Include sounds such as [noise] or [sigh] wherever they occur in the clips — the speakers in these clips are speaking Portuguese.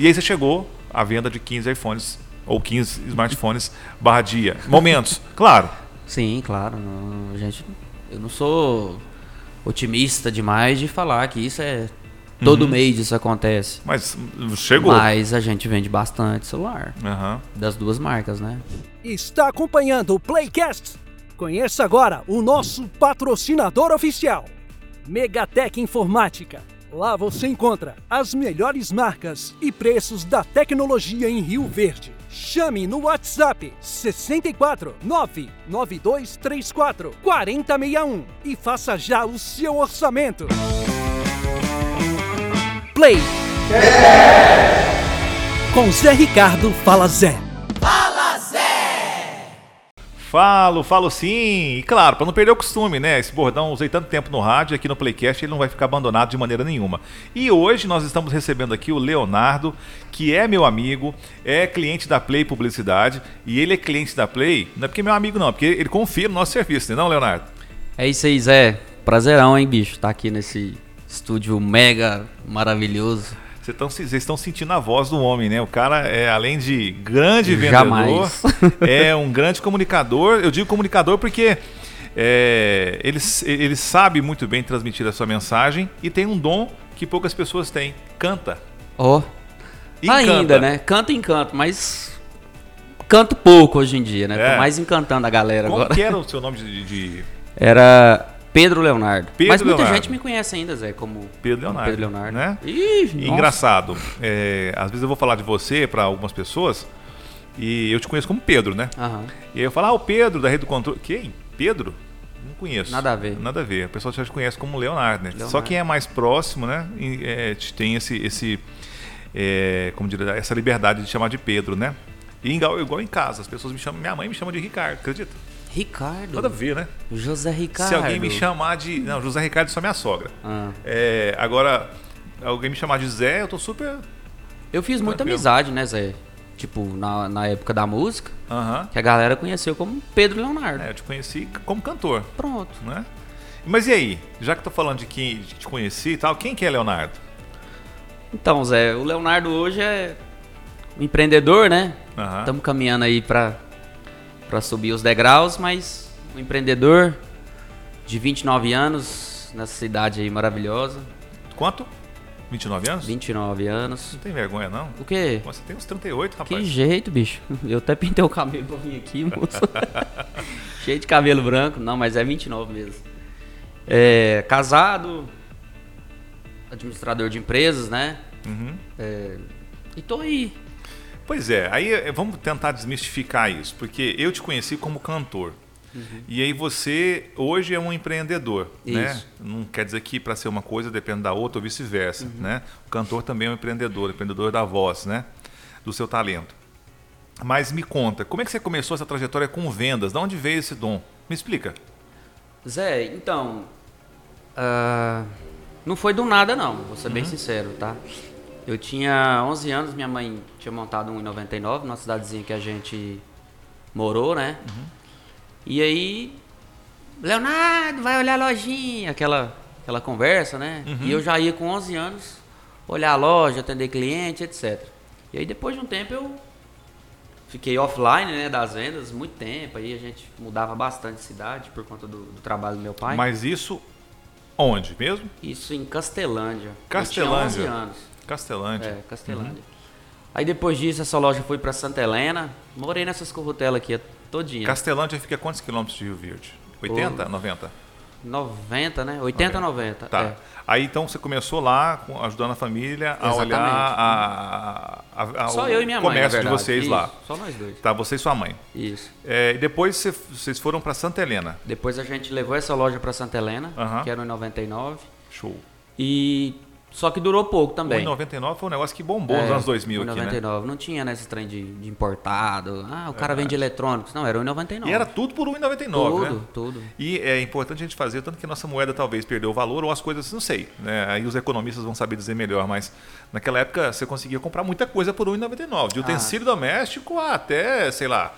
E aí você chegou à venda de 15 iPhones ou 15 smartphones barra dia. Momentos, [laughs] claro. Sim, claro. não- gente, eu não sou otimista demais de falar que isso é todo mês isso acontece. Mas chegou. Mas a gente vende bastante celular Aham. das duas marcas, né? Está acompanhando o Playcast? Conheça agora o nosso patrocinador oficial, Megatech Informática. Lá você encontra as melhores marcas e preços da tecnologia em Rio Verde. Chame no WhatsApp 64 99234 4061 e faça já o seu orçamento. Play. Com Zé Ricardo Fala Zé. Falo, falo sim. E claro, para não perder o costume, né? Esse bordão usei tanto tempo no rádio aqui no Playcast ele não vai ficar abandonado de maneira nenhuma. E hoje nós estamos recebendo aqui o Leonardo, que é meu amigo, é cliente da Play Publicidade. E ele é cliente da Play, não é porque é meu amigo, não, é porque ele confia no nosso serviço, não, é Leonardo? É isso aí, Zé. Prazerão, hein, bicho? Tá aqui nesse estúdio mega maravilhoso. Vocês estão, vocês estão sentindo a voz do homem, né? O cara é, além de grande vendedor, Jamais. [laughs] é um grande comunicador. Eu digo comunicador porque é, ele, ele sabe muito bem transmitir a sua mensagem e tem um dom que poucas pessoas têm. Canta. Ó. E Ainda, canta. né? Canto em canto, mas canto pouco hoje em dia, né? É. Tô mais encantando a galera Como agora. que era o seu nome de, de Era Pedro Leonardo. Pedro mas muita Leonardo. gente me conhece ainda, Zé, como Pedro Leonardo? Pedro Leonardo. Né? Ih. Engraçado. é, às vezes eu vou falar de você para algumas pessoas e eu te conheço como Pedro, né? Aham. E aí eu falo, ah, o Pedro da Rede do Controle. Quem? Pedro? Não conheço. Nada a ver. Nada a ver. O pessoal já te conhece como Leonardo, né? Leonardo. Só quem é mais próximo, né? e, é, te- tem esse, esse é, como diria, essa liberdade de chamar de Pedro, né? E igual, igual em casa, as pessoas me chamam, minha mãe me chama de Ricardo, acredita? Ricardo. Nada a ver, né? José Ricardo. Se alguém me chamar de. Não, José Ricardo é só minha sogra. Ah. É, agora, alguém me chamar de Zé, eu tô super. Eu fiz muita Tranquilo. amizade, né, Zé? Tipo, na, na época da música, Aham. que a galera conheceu como Pedro Leonardo. É, eu te conheci como cantor, Pronto. né? Mas e aí? Já que tô falando de quem de te conheci e tal, quem que é Leonardo? Então, Zé, o Leonardo hoje é um empreendedor, né? Estamos caminhando aí pra, pra subir os degraus, mas um empreendedor de 29 anos, nessa cidade aí maravilhosa. Quanto? 29 anos? 29 anos. Não tem vergonha, não? O quê? Você tem uns 38, Que rapaz. jeito, bicho. [laughs] Eu até pintei o cabelo pra vir aqui, moço. [laughs] Cheio de cabelo branco. Não, mas é 29 mesmo. É, casado, administrador de empresas, né? Uhum. É, e tô aí. Pois é, aí eh, vamos tentar desmistificar isso, porque eu te conheci como cantor. E aí você hoje é um empreendedor, né? Isso. Não quer dizer que para ser uma coisa depende da outra ou vice-versa, né? O cantor também é um empreendedor, empreendedor da voz, né? Do seu talento. Mas me conta, como é que você começou essa trajetória com vendas? De onde veio esse dom? Me explica. Zé, então. ah, não foi do nada, não, vou ser bem sincero, tá? Eu tinha 11 anos, minha mãe tinha montado um em 99, numa cidadezinha que a gente morou, né? E aí. Leonardo, vai olhar a lojinha, aquela, aquela conversa, né? E eu já ia com 11 anos olhar a loja, atender cliente, etc. E aí depois de um tempo eu fiquei offline, né, das vendas, muito tempo. Aí a gente mudava bastante de cidade por conta do, do trabalho do meu pai. Mas isso onde mesmo? Isso em Castelândia. Castelândia. Eu tinha 11 anos. Castelândia. É, Castelândia. Aí depois disso essa loja foi pra Santa Helena. Morei nessas corrutelas aqui todinha. Castelândia fica a quantos quilômetros de Rio Verde? 80, 90? 90, né? 80, 90. Tá. é. Aí então você começou lá ajudando a família a Exatamente. olhar a, a- a- Só o eu e minha mãe, comércio de verdade. vocês Isso, lá. Só nós dois. Tá, você e sua mãe. Isso. É, e depois você- vocês foram para Santa Helena. Depois a gente levou essa loja pra Santa Helena, que era em 99. Show. E só que durou pouco O também. 99 foi um negócio que bombou É, nos anos 2000 em aqui, né? 99. Não tinha nesse trem de, de importado. Ah, o cara vende eletrônicos. Não, era o 99. E era tudo por 1,99, tudo, né? tudo. E é importante a gente fazer, tanto que a nossa moeda talvez perdeu o valor, ou as coisas, não sei. Né? Aí os economistas vão saber dizer melhor, mas naquela época você conseguia comprar muita coisa por 1,99. De utensílio doméstico até, sei lá,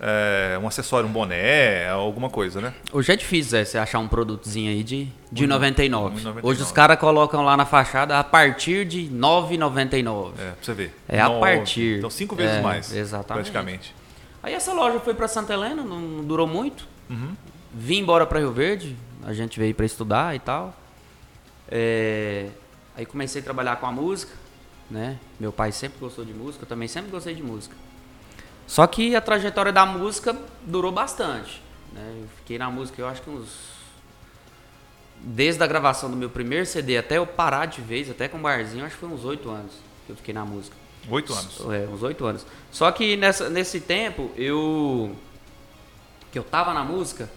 é, um acessório, um boné, alguma coisa, né? Hoje é difícil é, você achar um produtozinho aí de, de 99. 1,99. Hoje os caras colocam lá na fachada a partir de 9,99. É, pra você ver. É a Nove. partir. Então cinco vezes É, mais. exatamente. Praticamente. Aí essa loja foi pra Santa Helena, não, durou muito. Uhum. Vim embora pra Rio Verde, a gente veio pra estudar e tal. É, aí comecei a trabalhar com a música, né? Meu pai sempre gostou de música, eu também sempre gostei de música. Só que a trajetória da música durou bastante. Né? Eu fiquei na música, eu acho que uns. Desde a gravação do meu primeiro CD até eu parar de vez, até com barzinho, acho que foi uns oito anos que eu fiquei na música. Oito anos. É, uns oito anos. Só que nessa, nesse tempo, eu. que eu tava na música,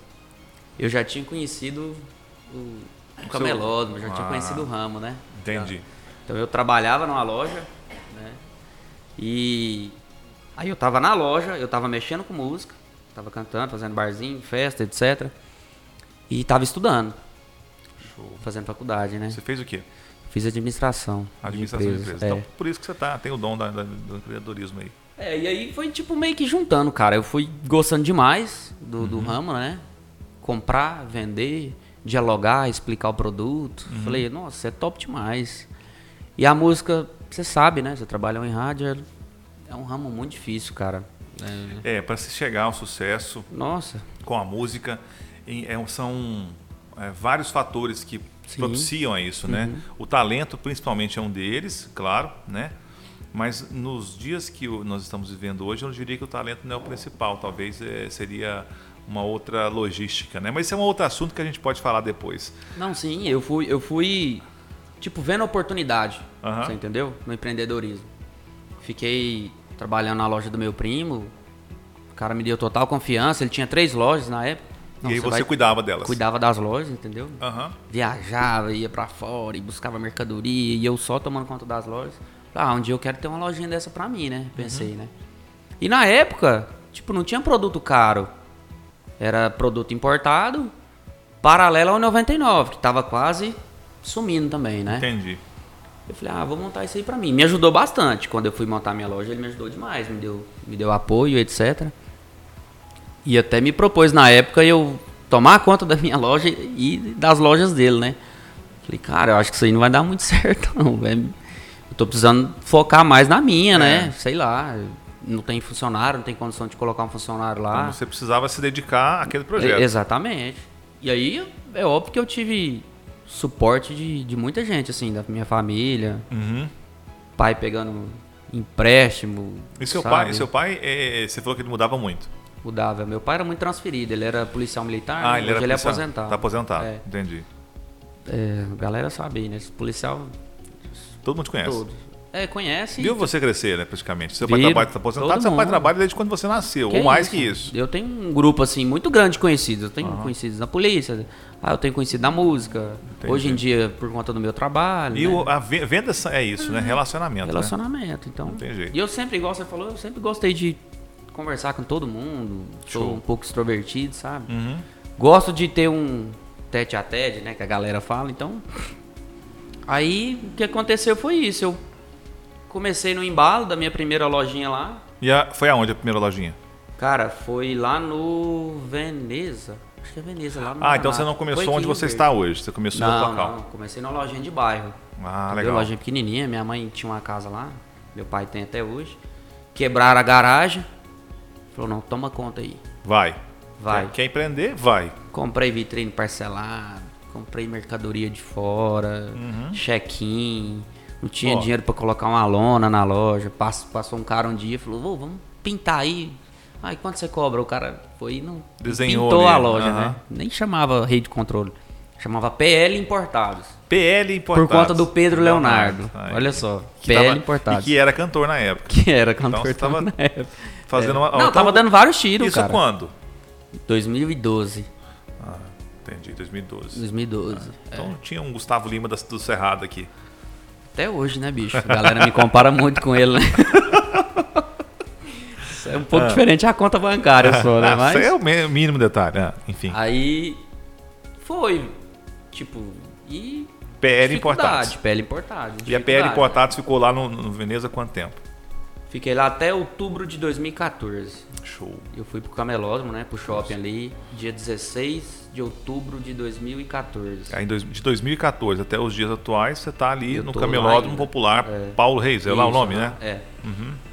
eu já tinha conhecido o, o camelódromo, já tinha Ah. conhecido o ramo, né? Entendi. Então eu trabalhava numa loja, né? E aí eu tava na loja, eu tava mexendo com música, tava cantando, fazendo barzinho, festa, etc. E tava estudando, Show. fazendo faculdade, né? Você fez o quê? Fiz administração. de Administração de empresas, empresas. é. Então, por isso que você tá, tem o dom da- da- do empreendedorismo aí. É, e aí foi tipo meio que juntando, cara. Eu fui gostando demais do, Uhum. do ramo, né? Comprar, vender, dialogar, explicar o produto. Uhum. Falei, nossa, é top demais. E a música, você sabe, né? Você trabalha em rádio, é- um ramo muito difícil, cara. É, É, para se chegar ao sucesso nossa, com a música, é, são é, vários fatores que Sim. propiciam a isso, né? O talento, principalmente, é um deles, claro, né? Mas nos dias que nós estamos vivendo hoje, eu diria que o talento não é o principal. Talvez é, seria uma outra logística, né? Mas isso é um outro assunto que a gente pode falar depois. Não, sim, eu fui, eu fui tipo vendo oportunidade, Aham. você entendeu? No empreendedorismo. Fiquei trabalhando na loja do meu primo. O cara me deu total confiança, ele tinha três lojas na época. Não, e aí você vai- cuidava delas. cuidava das lojas, entendeu? Aham. Viajava, ia pra fora e buscava mercadoria e eu só tomando conta das lojas. Ah, um dia eu quero ter uma lojinha dessa pra mim, né? Pensei, Uhum. né? E na época, tipo, não tinha produto caro. Era produto importado, paralelo ao 99, que tava quase sumindo também, né? Entendi. Eu falei, ah, vou montar isso aí pra mim. Me ajudou bastante. Quando eu fui montar minha loja, ele me ajudou demais. Me deu, me deu apoio, etc. E até me propôs na época eu tomar conta da minha loja e das lojas dele, né? Falei, cara, eu acho que isso aí não vai dar muito [laughs] certo, não. velho. Eu tô precisando focar mais na minha, né? Sei lá. Não tem funcionário, não tem condição de colocar um funcionário lá. Então você precisava se dedicar àquele projeto. Exatamente. E aí, é óbvio que eu tive suporte de, de muita gente, assim, da minha família. Uhum. Pai pegando empréstimo. E seu sabe? pai, seu pai é, você falou que ele mudava muito. Mudava. Meu pai era muito transferido, ele era policial militar, Ah, ele era ele é policial. aposentado. Tá aposentado. É. Entendi. É, a galera sabe né? Esse policial Todo mundo conhece. todo. É, conhece. Viu você crescer, né, praticamente. Seu pai Viram. trabalha, tá aposentado, seu pai trabalha desde quando você nasceu, Que ou mais isso? que isso. Eu tenho um grupo, assim, muito grande de conhecidos. Eu tenho conhecidos na polícia, ah, eu tenho conhecido na música. Entendi. Hoje em dia, por conta do meu trabalho. E né? o- a ve- venda é isso, né? Relacionamento. né? Relacionamento, então. Não tem jeito. E eu sempre, igual você falou, eu sempre gostei de conversar com todo mundo. Sou Show. um pouco extrovertido, sabe? Uhum. Gosto de ter um tete a tete, né? Que a galera fala, então. Aí o que aconteceu foi isso. Eu comecei no embalo da minha primeira lojinha lá. E a- foi aonde a primeira lojinha? Cara, foi lá no Veneza. Acho que é Veneza, lá no Ah, então Paraná. você não Foi começou aqui onde você está hoje, você começou Não, local. não, comecei numa lojinha de bairro. Ah, Entendeu? legal. Lojinha pequenininha, minha mãe tinha uma casa lá, meu pai tem até hoje. Quebraram a garagem. Falou, não, toma conta aí. Vai. Vai. Quer, quer empreender? Vai. Comprei vitrine parcelada, comprei mercadoria de fora, check-in. Não tinha Ó. dinheiro pra colocar uma lona na loja. Pass- Passou um cara um dia e falou, "Ô, vamos pintar aí. Aí quanto você cobra? O cara foi e não Desenhou pintou ali, a loja, aham. né? Nem chamava rede de controle. Chamava PL Importados. PL Importados. Por conta do Pedro Leonardo. Aí. Olha só. PL tava- Importados. E que era cantor na época. Que era Então cantor você tava [laughs] na época. Fazendo É. uma. Não, então, tava dando vários tiros, Isso cara. quando? 2012. Ah, entendi, 2012. 2012. Então tinha um Gustavo Lima do Cerrado aqui. Até hoje, né, bicho? A galera me compara muito com ele, né? [laughs] Isso é um pouco diferente a conta bancária só, né? Ah, Mas... Isso é o mínimo detalhe. ah, enfim. Aí foi, tipo, e. PL Importados. PL importado. E a PL Importados ficou lá no, no Veneza quanto tempo? Fiquei lá até outubro de 2014. Show. Eu fui pro Camelódromo, né? Pro shopping ali, dia 16 de outubro de 2014. Aí, em dois- de 2014 até os dias atuais, você tá ali Eu no Camelódromo. Popular É. Paulo Reis, é lá o Isso, nome, né? Uhum.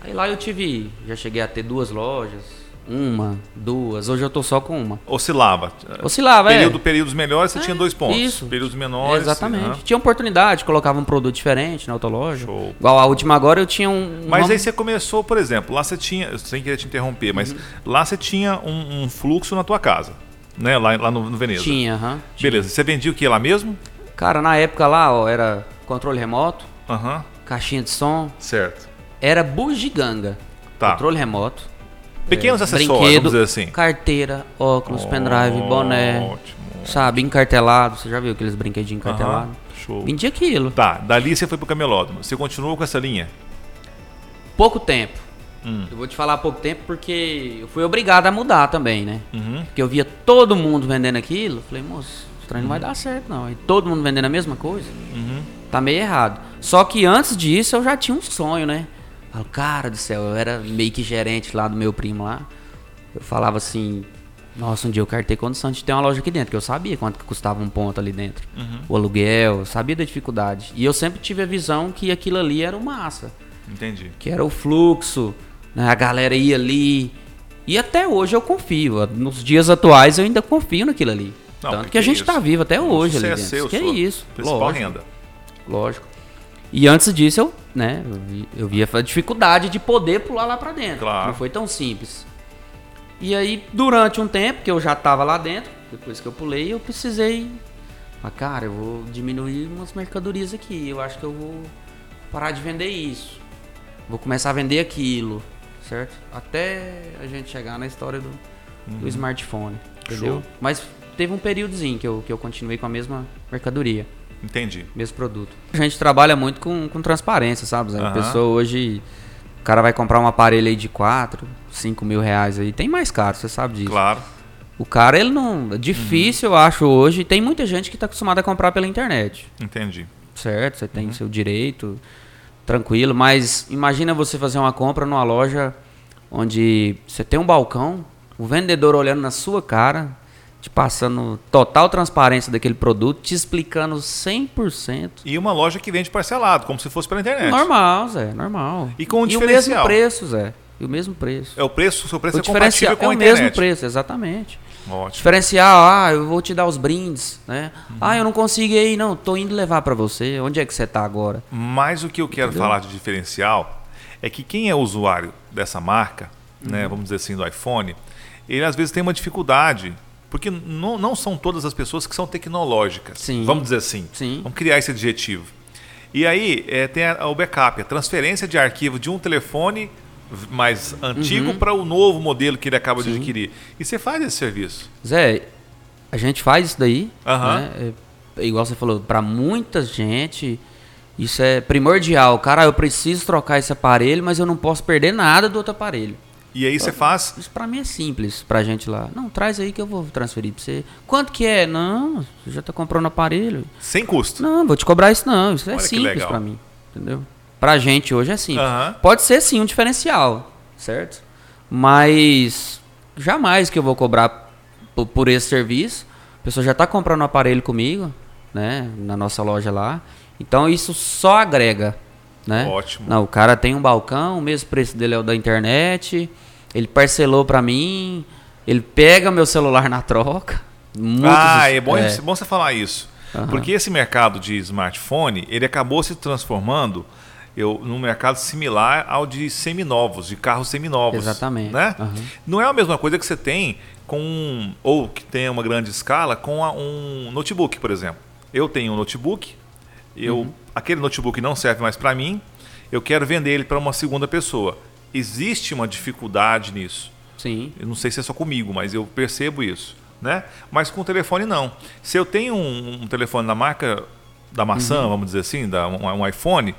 É. Aí lá eu tive, já cheguei a ter duas lojas, uma, duas, hoje eu tô só com uma. Oscilava. Oscilava, Período, é. Períodos melhores, você tinha dois pontos. Isso. Períodos menores. Exatamente. aham. Tinha oportunidade, colocava um produto diferente na autoloja. Show. Igual a última agora eu tinha um. Mas aí você começou, por exemplo, lá você tinha, sem querer te interromper, mas Uhum. lá você tinha um, um fluxo na tua casa, né? Lá, lá no, no Veneza. Tinha, aham. Beleza. Você vendia o que lá mesmo? Cara, na época lá, ó, era controle remoto, Aham. caixinha de som, Certo. era bugiganga. Tá. Controle remoto. Pequenos é, acessórios, brinquedo, vamos dizer assim. Carteira, óculos, pendrive, boné. Ótimo. Sabe, encartelado. Você já viu aqueles brinquedinhos encartelados? Aham. Show. Vendia aquilo. Tá, dali você foi pro camelódromo. Você continuou com essa linha? Pouco tempo. Hum. Eu vou te falar pouco tempo porque eu fui obrigado a mudar também, né? Uhum. Porque eu via todo mundo vendendo aquilo. Falei, moço, isso trem não vai dar certo não. E todo mundo vendendo a mesma coisa. Uhum. Tá meio errado. Só que antes disso eu já tinha um sonho, né? Falo, cara do céu, eu era meio que gerente lá do meu primo lá. Eu falava assim, nossa, um dia eu quero ter condição de ter uma loja aqui dentro, que eu sabia quanto que custava um ponto ali dentro. O aluguel, eu sabia da dificuldade. E eu sempre tive a visão que aquilo ali era o massa. Entendi. Que era o fluxo? A galera ia ali. E até hoje eu confio. Nos dias atuais eu ainda confio naquilo ali. Não, Tanto que que a é gente isso? tá vivo até hoje ali dentro. seu, que é isso. Principal lógico. renda. Lógico. E antes disso, eu, né, eu vi- eu via a dificuldade de poder pular lá pra dentro. Claro. Não foi tão simples. E aí, durante um tempo que eu já tava lá dentro, depois que eu pulei, eu precisei. Ah, cara, eu vou diminuir umas mercadorias aqui. Eu acho que eu vou parar de vender isso. Vou começar a vender aquilo, certo? Até a gente chegar na história do, do smartphone. Entendeu? Show. Mas teve um períodozinho que eu, que eu continuei com a mesma mercadoria Entendi. mesmo produto. A gente trabalha muito com, com transparência, sabe? Zé? A pessoa hoje, o cara vai comprar um aparelho aí de 4, 5 mil reais aí, tem mais caro, você sabe disso. Claro. O cara, ele não. É difícil, eu acho, hoje. Tem muita gente que tá acostumada a comprar pela internet. Entendi. Certo? Você tem seu direito, tranquilo, mas imagina você fazer uma compra numa loja onde você tem um balcão, o vendedor olhando na sua cara, te passando total transparência daquele produto, te explicando 100%. E uma loja que vende parcelado, como se fosse pela internet. Normal, Zé, normal. E com um E o mesmo diferencial. preço, Zé. E o mesmo preço. É o preço, o seu preço o é compatível diferencial com é a o internet. mesmo preço, exatamente. Ótimo. Diferencial, ah, eu vou te dar os brindes, né? Uhum. Ah, eu não consegui aí, não, tô indo levar pra você. Onde é que você tá agora? Mas o que eu quero Entendeu? falar de diferencial é que quem é usuário dessa marca, né, Uhum. vamos dizer assim, do iPhone, ele às vezes tem uma dificuldade, porque não, não são todas as pessoas que são tecnológicas. Sim. Vamos dizer assim. Sim. Vamos criar esse adjetivo. E aí é, tem a- o backup, a transferência de arquivo de um telefone mais antigo Uhum. para o novo modelo que ele acaba de adquirir. E você faz esse serviço. Zé, a gente faz isso daí, Aham. né? É, igual você falou, pra muita gente isso é primordial. Cara, eu preciso trocar esse aparelho, mas eu não posso perder nada do outro aparelho. E aí você faz Isso pra mim é simples, pra gente lá. Não, traz aí que eu vou transferir pra você. Quanto que é? Não, você já tá comprando aparelho. sem custo. Não, vou te cobrar isso não. Isso é Olha que simples pra mim, entendeu? Pra gente hoje é simples. Aham. Pode ser sim um diferencial, certo? Mas jamais que eu vou cobrar por, esse serviço. A pessoa já tá comprando um aparelho comigo, né, na nossa loja lá. Então isso só agrega, né? Ótimo. Não, o cara tem um balcão, o mesmo preço dele é o da internet. Ele parcelou pra mim. Ele pega meu celular na troca. Muitos- ah, é bom, é. bom você falar isso. Aham. Porque esse mercado de smartphone, ele acabou se transformando eu, num mercado similar ao de seminovos, de carros seminovos. Exatamente. Né? Aham. Não é a mesma coisa que você tem com, ou que tenha uma grande escala, com a- um notebook, por exemplo. Eu tenho um notebook, eu, Uhum. aquele notebook não serve mais para mim, eu quero vender ele para uma segunda pessoa. Existe uma dificuldade nisso. Sim. Eu não sei se é só comigo, mas eu percebo isso. Né? Mas com o telefone não. Se eu tenho um, um telefone da marca da maçã, vamos dizer assim, da, um, um iPhone,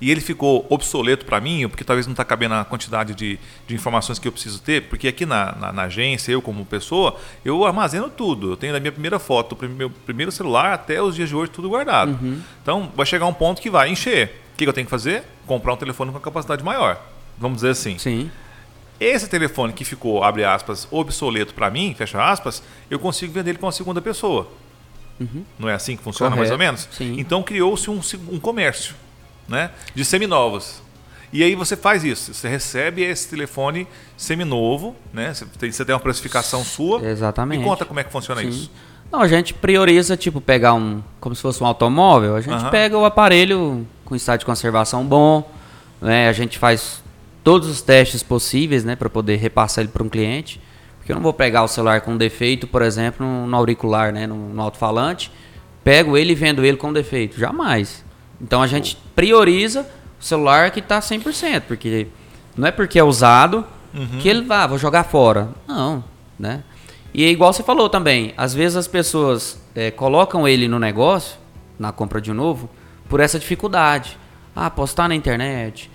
e ele ficou obsoleto para mim, porque talvez não está cabendo a quantidade de, de informações que eu preciso ter, porque aqui na, na, na agência, eu como pessoa, eu armazeno tudo. Eu tenho da minha primeira foto, do meu primeiro celular até os dias de hoje, tudo guardado. Então vai chegar um ponto que vai encher. que, que eu tenho que fazer? Comprar um telefone com capacidade maior. Vamos dizer assim. Sim. Esse telefone que ficou, abre aspas, obsoleto para mim, fecha aspas, eu consigo vender ele para uma segunda pessoa. Não é assim que funciona, mais ou Correto, menos? sim. Então criou-se um, um comércio né, de seminovos. E aí você faz isso, você recebe esse telefone seminovo, né? Você tem, você tem uma precificação sua. Exatamente. Me conta como é que funciona Sim. isso. Não, a gente prioriza, tipo, pegar um. Como se fosse um automóvel. A gente Aham. pega o aparelho com estado de conservação bom, né? A gente faz todos os testes possíveis, né? Para poder repassar ele para um cliente. Porque eu não vou pegar o celular com defeito, por exemplo, no, no auricular, né? No, no alto-falante. Pego ele e vendo ele com defeito. Jamais. Então a gente prioriza o celular que tá 100%. Porque não é porque é usado Uhum. que ele vai, ah, vou jogar fora. Não, né? E é igual você falou também, às vezes as pessoas é, colocam ele no negócio, na compra de um novo, por essa dificuldade. Ah, postar na internet,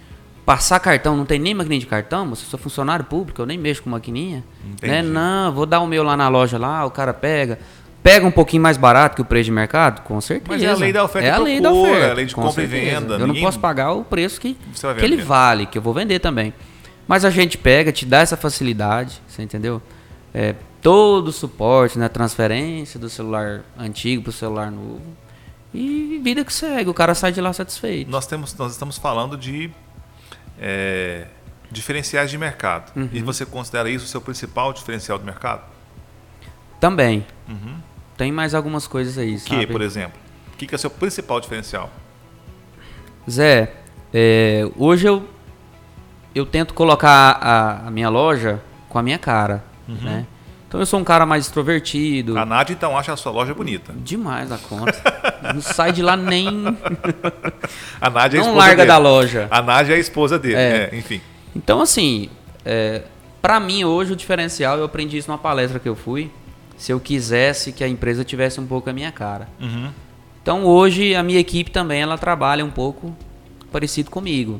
passar cartão, não tem nem maquininha de cartão, mas eu sou funcionário público, eu nem mexo com maquininha. Entendi. Né? Não, vou dar o meu lá na loja lá, o cara pega. Pega um pouquinho mais barato que o preço de mercado? Com certeza. Mas é a lei da oferta É e a lei da procura, oferta. é a lei de com compra e certeza. venda, Eu não ninguém- posso pagar o preço que, que ele vale, que eu vou vender também. Mas a gente pega, te dá essa facilidade, você entendeu? É, todo o suporte na transferência do celular antigo pro celular novo. E vida que segue, o cara sai de lá satisfeito. Nós, temos, nós estamos falando de é, diferenciais de mercado. Uhum. E você considera isso o seu principal diferencial de mercado? Também. Tem mais algumas coisas aí, Que, sabe? por exemplo? O que, que é o seu principal diferencial? Zé, é, hoje eu, eu tento colocar a, a minha loja com a minha cara, né? Então eu sou um cara mais extrovertido. A Nádia, então, acha a sua loja bonita. Demais a conta. não sai de lá nem... [laughs] A Nádia é a Não larga dele. da loja. A Nádia é a esposa dele, É. é, enfim. Então, assim, é, para mim hoje o diferencial, eu aprendi isso numa palestra que eu fui. Se eu quisesse que a empresa tivesse um pouco a minha cara. Uhum. Então, hoje a minha equipe também ela trabalha um pouco parecido comigo.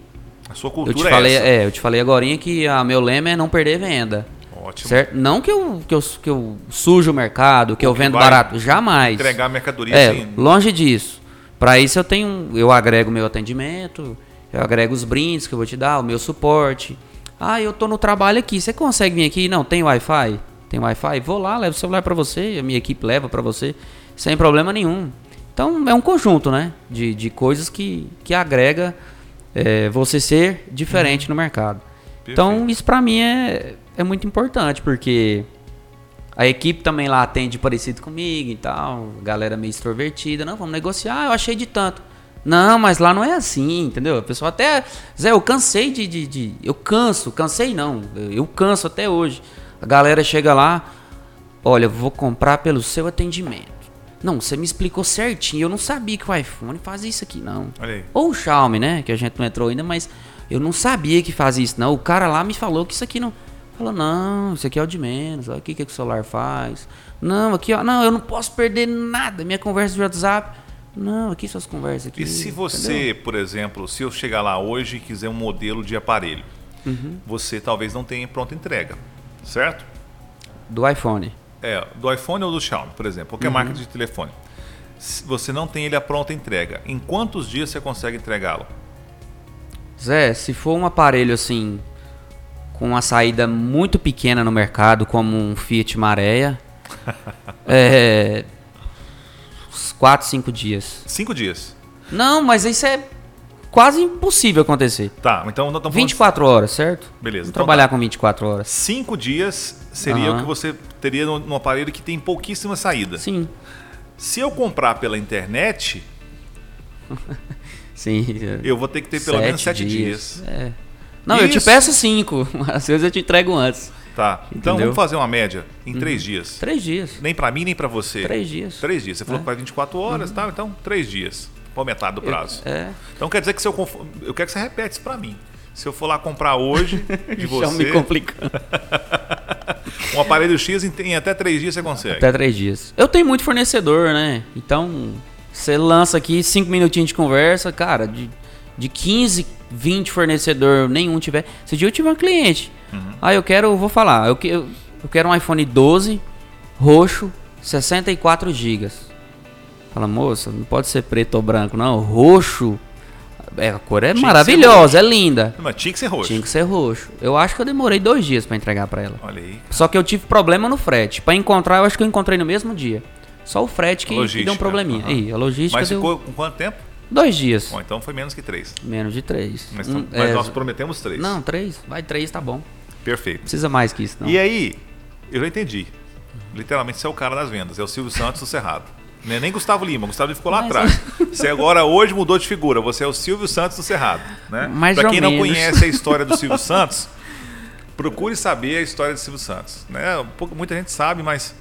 A sua Eu cultura te falei, é essa. é, eu te falei agora que a meu lema é não perder venda. Ótimo. Certo? Não que eu, que eu, que eu sujo o mercado, que eu vendo barato, jamais. Entregar mercadoria É, assim. longe disso. Para isso eu tenho, eu agrego meu atendimento, eu agrego os brindes que eu vou te dar, o meu suporte. Ah, eu tô no trabalho aqui, você consegue vir aqui? Não, tem Wi-Fi? Tem Wi-Fi? Vou lá, levo o celular para você, a minha equipe leva para você, sem problema nenhum. Então é um conjunto, né, de, de coisas que, que agrega é, você ser diferente no mercado. Então Uhum. Perfeito. isso para mim é, é muito importante, porque a equipe também lá atende parecido comigo e tal. Galera meio extrovertida. Não, vamos negociar. Eu achei de tanto. Não, mas lá não é assim, entendeu? O pessoal até. Zé, eu cansei de. de, de- eu canso, cansei não. Eu, eu canso até hoje. A galera chega lá. Olha, eu vou comprar pelo seu atendimento. Não, você me explicou certinho. Eu não sabia que o iPhone fazia isso aqui, não. Olha aí. Ou o Xiaomi, né? Que a gente não entrou ainda, mas eu não sabia que fazia isso, não. O cara lá me falou que isso aqui não. Falou, não, isso aqui é o de menos. Olha o que, que o celular faz. Não, aqui, ó. Não, eu não posso perder nada. Minha conversa de WhatsApp. Não, aqui suas conversas aqui. E se você, entendeu? por exemplo, se eu chegar lá hoje e quiser um modelo de aparelho, Uhum. você talvez não tenha pronta entrega, certo? Do iPhone. É, do iPhone ou do Xiaomi, por exemplo, qualquer Uhum. marca de telefone. Se Você não tem ele a pronta entrega. Em quantos dias você consegue entregá-lo? Zé, se for um aparelho assim, com uma saída muito pequena no mercado, como um Fiat Marea, [laughs] é. Uns 4, 5 dias. Cinco dias. Não, mas isso é quase impossível acontecer. Tá, então não estamos 24 horas, certo? Beleza, então trabalhar tá. com 24 horas. Cinco dias seria o Aham. que você teria no, no aparelho que tem pouquíssima saída. Sim. Se eu comprar pela internet, [laughs] Sim. eu vou ter que ter pelo menos sete dias. É. Não, eu te Isso. peço 5. [laughs] Às vezes eu te entrego antes. Tá. Então Entendeu? vamos fazer uma média em três dias. 3 dias. Nem pra mim, nem pra você. 3 dias. Três dias. Você falou É. que vai 24 horas, tá? Então, três dias. Por metade do prazo. É. Então quer dizer que se eu conf... Eu quero que você repete isso pra mim. Se eu for lá comprar hoje [laughs] de Já me você, complicando. um aparelho X em, em até três dias você consegue. Até 3 dias. Eu tenho muito fornecedor, né? Então, você lança aqui 5 minutinhos de conversa, cara, de, de 15, 20 fornecedor, nenhum tiver. Esse dia eu tive uma cliente. Uhum. Ah, eu quero, vou falar, eu, eu, eu quero um iPhone 12, roxo, 64 GB. Fala, moça, não pode ser preto ou branco, não. Roxo, É, a cor é Tinha maravilhosa, é linda. Mas tinha que ser roxo. Tinha que ser roxo. Eu acho que eu demorei dois dias pra entregar pra ela. Olha aí. Só que eu tive problema no frete. Pra encontrar, eu acho que eu encontrei no mesmo dia. Só o frete que, que deu um probleminha. aham. Ih, a logística Mas deu ficou com quanto tempo? dois dias. Bom, então foi menos que três. Menos de três. Mas, Hum, mas é, nós prometemos três. Não, três. Vai três, tá bom. Perfeito. Precisa mais que isso, não. E aí, eu já entendi. Literalmente, você é o cara das vendas. É o Silvio Santos do Cerrado. Não é nem Gustavo Lima. Gustavo Lima ficou lá Mas- atrás. Você agora, hoje, mudou de figura. Você é o Silvio Santos do Cerrado. Né? [laughs] Ou quem não menos. conhece a história do Silvio [laughs] Santos, procure saber a história do Silvio Santos. Né? Pouco- muita gente sabe, mas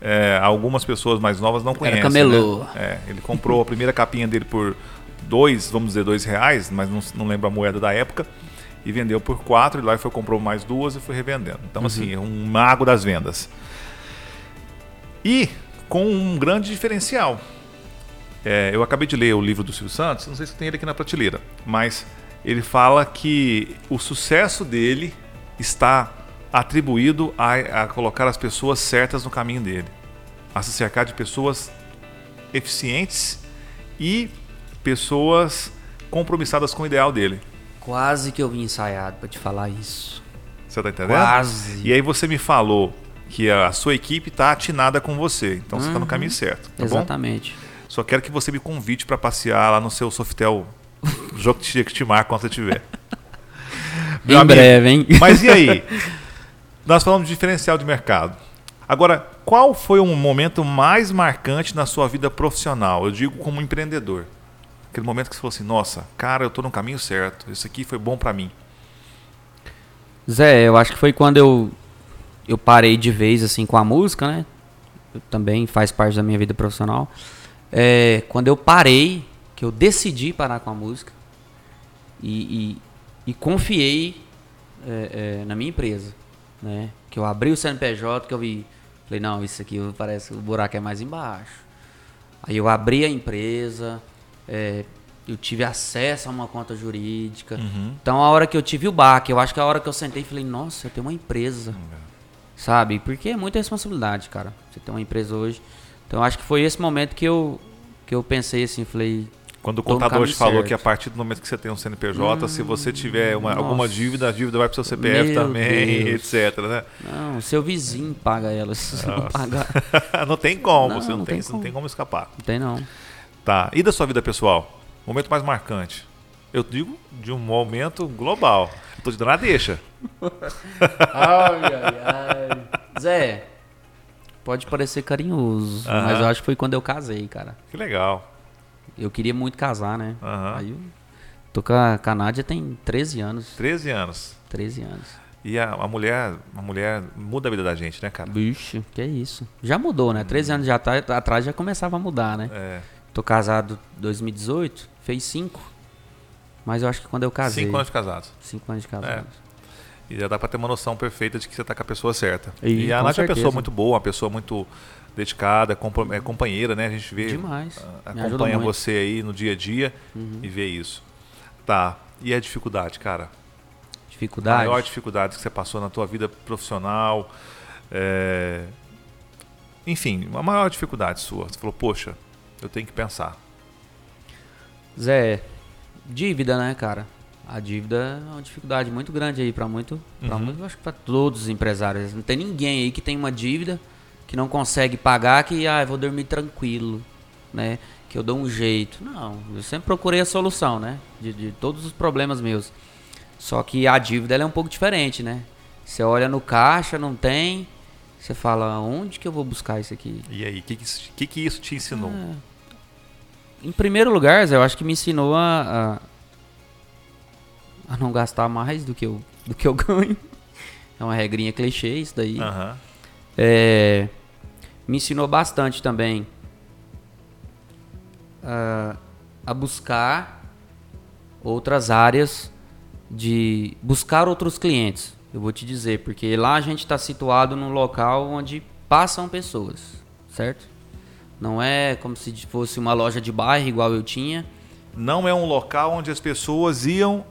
é, algumas pessoas mais novas não conhecem. camelô. né? É, ele comprou a primeira capinha dele por dois, vamos dizer, dois reais, mas não, não lembro a moeda da época. E vendeu por quatro, e lá foi comprou mais duas e foi revendendo. Então, assim, é um mago das vendas. E com um grande diferencial. É, eu acabei de ler o livro do Silvio Santos, não sei se tem ele aqui na prateleira, mas ele fala que o sucesso dele está atribuído a, a colocar as pessoas certas no caminho dele, a se cercar de pessoas eficientes e pessoas compromissadas com o ideal dele. Quase que eu vim ensaiado pra te falar isso. Você tá entendendo? Quase. E aí você me falou que a sua equipe está atinada com você, então você está no caminho certo, tá bom? Exatamente. Só quero que você me convide para passear lá no seu Softel jogo de te marcar quando você tiver. Meu [laughs] em amigo, breve, hein? Mas e aí? [laughs] Nós falamos de diferencial de mercado. Agora, qual foi o momento mais marcante na sua vida profissional? Eu digo como empreendedor. Aquele momento que você falou assim: nossa, cara, eu tô no caminho certo. Isso aqui foi bom para mim. Zé, eu acho que foi quando eu, eu parei de vez assim com a música, né? Eu também faz parte da minha vida profissional. É, quando eu parei, que eu decidi parar com a música e, e, e confiei é, é, na minha empresa, né? Que eu abri o CNPJ, que eu vi, falei, não, isso aqui parece que o buraco é mais embaixo. Aí eu abri a empresa, é, eu tive acesso a uma conta jurídica. Então a hora que eu tive o baque, eu acho que a hora que eu sentei e falei, nossa, eu tenho uma empresa. Sabe? Porque é muita responsabilidade, cara. Você tem uma empresa hoje. Então acho que foi esse momento que eu, que eu pensei assim, falei. Quando o contador te falou certo. que a partir do momento que você tem um CNPJ, se você tiver uma- nossa. alguma dívida, a dívida vai para o seu CPF também, Deus. [laughs] etc. Né? Não, seu vizinho paga ela. [laughs] Se você não pagar. [laughs] não tem como, Não, você não, não tem, tem você não tem como escapar. Não tem não. Tá. E da sua vida pessoal? Momento mais marcante? Eu digo de um momento global. Tô te dando a deixa. [laughs] Ai, ai, ai. Zé, pode parecer carinhoso, Aham. mas eu acho que foi quando eu casei, cara. Que legal. Eu queria muito casar, né? Aham. Aí eu tô com a, com a Nádia tem 13 anos. 13 anos. 13 anos. E a, a mulher, a mulher muda a vida da gente, né, cara? Bicho, que isso. Já mudou, né? 13 anos já atra- atrás já começava a mudar, né? É. Tô casado em 2018, fez 5. Mas eu acho que quando eu casei. Cinco anos de casados. 5 anos de casado. E já dá pra ter uma noção perfeita de que você tá com a pessoa certa. E, E, a Nath é uma pessoa muito boa, uma pessoa muito dedicada, é companheira, né? A gente vê, Demais. a- ajuda acompanha. Uhum. você aí no dia a dia e vê isso. Tá. E a dificuldade, cara? Dificuldade. maior dificuldade que você passou na tua vida profissional. é, Enfim, a maior dificuldade sua. Você falou, poxa, eu tenho que pensar. Zé, dívida, né, cara? A dívida é uma dificuldade muito grande aí pra muito, para Uhum. muito, acho que pra todos os empresários. Não tem ninguém aí que tem uma dívida que não consegue pagar que ah, eu vou dormir tranquilo, né? Que eu dou um jeito. Não, eu sempre procurei a solução, né? De, de todos os problemas meus. Só que a dívida é um pouco diferente, né? Você olha no caixa, não tem, você fala, onde que eu vou buscar isso aqui? E aí, o que, que, isso- que, que isso te ensinou? É. Em primeiro lugar, Zé, eu acho que me ensinou a, a, a não gastar mais do que, eu, do que eu [laughs] ganho. É uma regrinha clichê isso daí. Aham. É, me ensinou bastante também a, a buscar outras áreas de buscar outros clientes. Eu vou te dizer, porque lá a gente está situado num local onde passam pessoas, certo? Não é como se fosse uma loja de bairro igual eu tinha. Não é um local onde as pessoas iam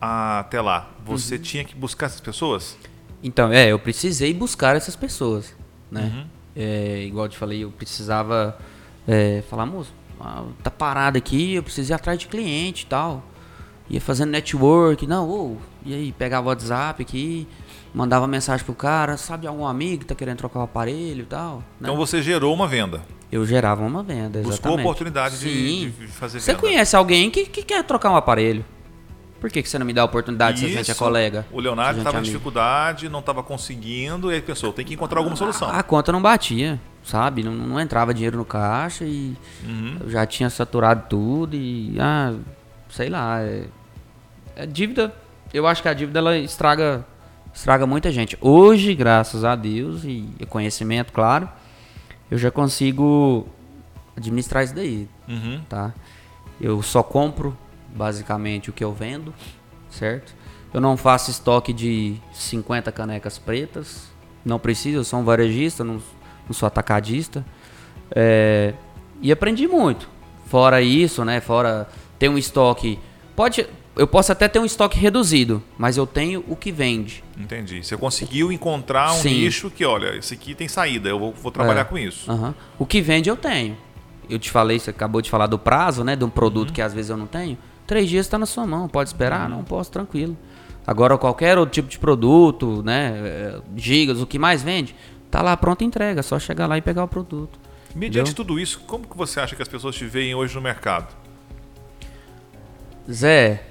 até lá. Você Uhum. tinha que buscar essas pessoas? Então, é, eu precisei buscar essas pessoas, né? Uhum. É, igual eu te falei, eu precisava é, falar, moço, ah, tá parado aqui, eu preciso ir atrás de cliente e tal. ia fazendo network, não, ô, e aí pegava o WhatsApp aqui, mandava mensagem pro cara, sabe algum amigo que tá querendo trocar o aparelho e tal. né? Então você gerou uma venda. Eu gerava uma venda, exatamente. Buscou oportunidade de, de fazer Você venda. conhece alguém que, que quer trocar um aparelho? Por que, que você não me dá a oportunidade se a gente é Isso, colega? O Leonardo a estava em dificuldade, não estava conseguindo, e aí pensou, tem que encontrar alguma solução. A conta não batia, sabe? Não, não entrava dinheiro no caixa e Uhum. eu já tinha saturado tudo e. Ah, sei lá. É, é dívida. Eu acho que a dívida ela estraga, estraga muita gente. Hoje, graças a Deus e conhecimento, claro, eu já consigo administrar isso daí, Uhum. tá? Eu só compro basicamente o que eu vendo, certo? Eu não faço estoque de 50 canecas pretas, não preciso, eu sou um varejista, não, não sou atacadista. É, e aprendi muito. Fora isso, né? Fora ter um estoque. Pode. Eu posso até ter um estoque reduzido, mas eu tenho o que vende. Entendi. Você conseguiu encontrar um Sim. nicho que, olha, esse aqui tem saída, eu vou, vou trabalhar É. com isso. Aham. O que vende eu tenho. Eu te falei, você acabou de falar do prazo, né? De um produto que às vezes eu não tenho. Três dias está na sua mão. Pode esperar? Não posso, tranquilo. Agora, qualquer outro tipo de produto, né? é, Gigas, o que mais vende, tá lá pronta entrega. É só chegar lá e pegar o produto. Mediante Entendeu? tudo isso, como que você acha que as pessoas te veem hoje no mercado? Zé,